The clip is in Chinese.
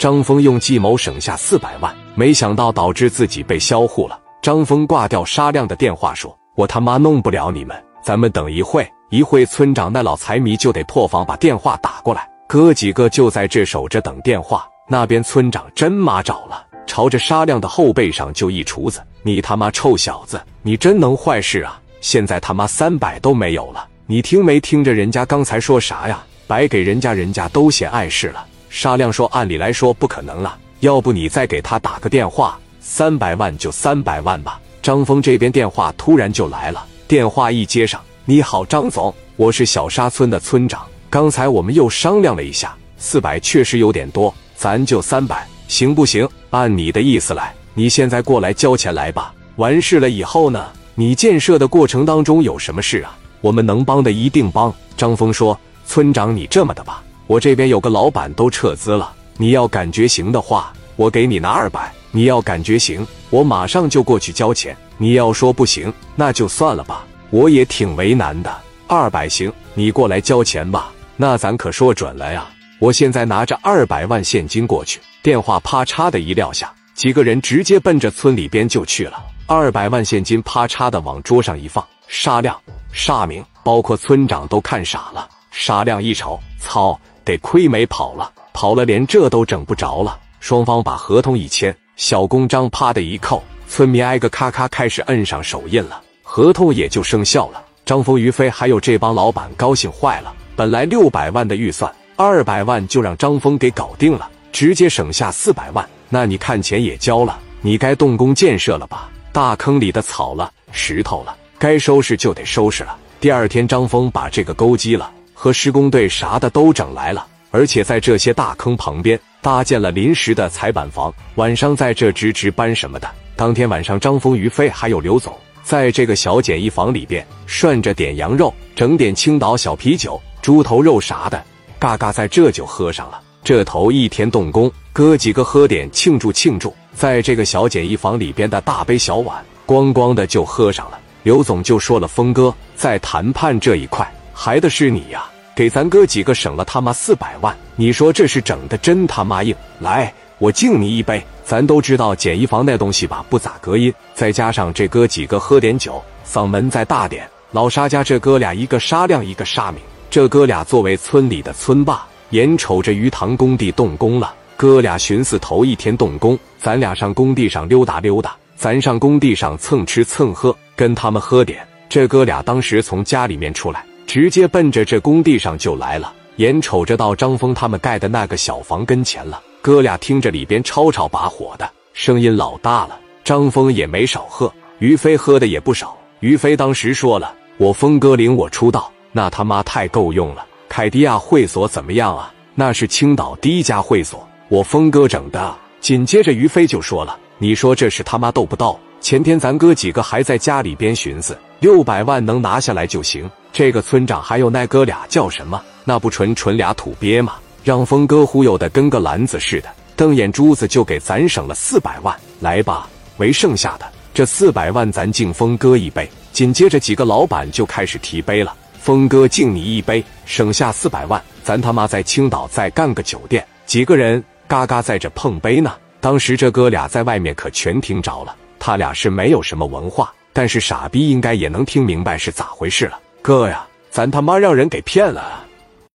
张峰用计谋省下四百万，没想到导致自己被销户了。张峰挂掉沙亮的电话，说：“我他妈弄不了你们，咱们等一会。”一会村长那老财迷就得破防把电话打过来，哥几个就在这守着等电话。那边村长真妈找了，朝着沙亮的后背上就一厨子：“你他妈臭小子，你真能坏事啊！现在他妈三百都没有了，你听没听着人家刚才说啥呀？白给人家人家都嫌碍事了。”沙亮说：“按理来说不可能啊，要不你再给他打个电话，三百万就三百万吧。”张峰这边电话突然就来了，电话一接上：“你好，张总，我是小沙村的村长。刚才我们又商量了一下，四百确实有点多，咱就三百，行不行？按你的意思来，你现在过来交钱来吧。完事了以后呢，你建设的过程当中有什么事啊？我们能帮的一定帮。”张峰说：“村长，你这么的吧。”我这边有个老板都撤资了，你要感觉行的话，我给你拿二百；你要感觉行，我马上就过去交钱。你要说不行，那就算了吧，我也挺为难的。二百行，你过来交钱吧。那咱可说准了呀！我现在拿着二百万现金过去。电话啪嚓的一撂下，几个人直接奔着村里边就去了。二百万现金啪嚓的往桌上一放，沙亮、沙明，包括村长都看傻了。沙亮一瞅，操！得亏没跑了，跑了连这都整不着了。双方把合同一签，小公章啪的一扣，村民挨个咔咔开始摁上手印了，合同也就生效了。张峰、于飞还有这帮老板高兴坏了。本来六百万的预算，二百万就让张峰给搞定了，直接省下四百万。那你看钱也交了，你该动工建设了吧？大坑里的草了，石头了，该收拾就得收拾了。第二天，张峰把这个勾机了。和施工队啥的都整来了，而且在这些大坑旁边搭建了临时的彩板房，晚上在这值值班什么的。当天晚上，张峰、于飞还有刘总在这个小简易房里边涮着点羊肉，整点青岛小啤酒、猪头肉啥的，嘎嘎在这就喝上了。这头一天动工，哥几个喝点庆祝庆祝，在这个小简易房里边的大杯小碗，咣咣的就喝上了。刘总就说了：“峰哥，在谈判这一块。”还的是你呀，给咱哥几个省了他妈四百万，你说这是整的真他妈硬！来，我敬你一杯。咱都知道简易房那东西吧，不咋隔音，再加上这哥几个喝点酒，嗓门再大点。老沙家这哥俩，一个沙亮，一个沙明，这哥俩作为村里的村霸，眼瞅着鱼塘工地动工了，哥俩寻思头一天动工，咱俩上工地上溜达溜达，咱上工地上蹭吃蹭喝，跟他们喝点。这哥俩当时从家里面出来。直接奔着这工地上就来了，眼瞅着到张峰他们盖的那个小房跟前了。哥俩听着里边吵吵把火的声音老大了，张峰也没少喝，于飞喝的也不少。于飞当时说了：“我峰哥领我出道，那他妈太够用了。凯迪亚会所怎么样啊？那是青岛第一家会所，我峰哥整的。”紧接着于飞就说了：“你说这是他妈逗不逗？前天咱哥几个还在家里边寻思，六百万能拿下来就行。”这个村长还有那哥俩叫什么？那不纯纯俩土鳖吗？让峰哥忽悠的跟个篮子似的，瞪眼珠子就给咱省了四百万。来吧，为剩下的这四百万，咱敬峰哥一杯。紧接着几个老板就开始提杯了，峰哥敬你一杯，省下四百万，咱他妈在青岛再干个酒店。几个人嘎嘎在这碰杯呢。当时这哥俩在外面可全听着了，他俩是没有什么文化，但是傻逼应该也能听明白是咋回事了。哥呀，咱他妈让人给骗了！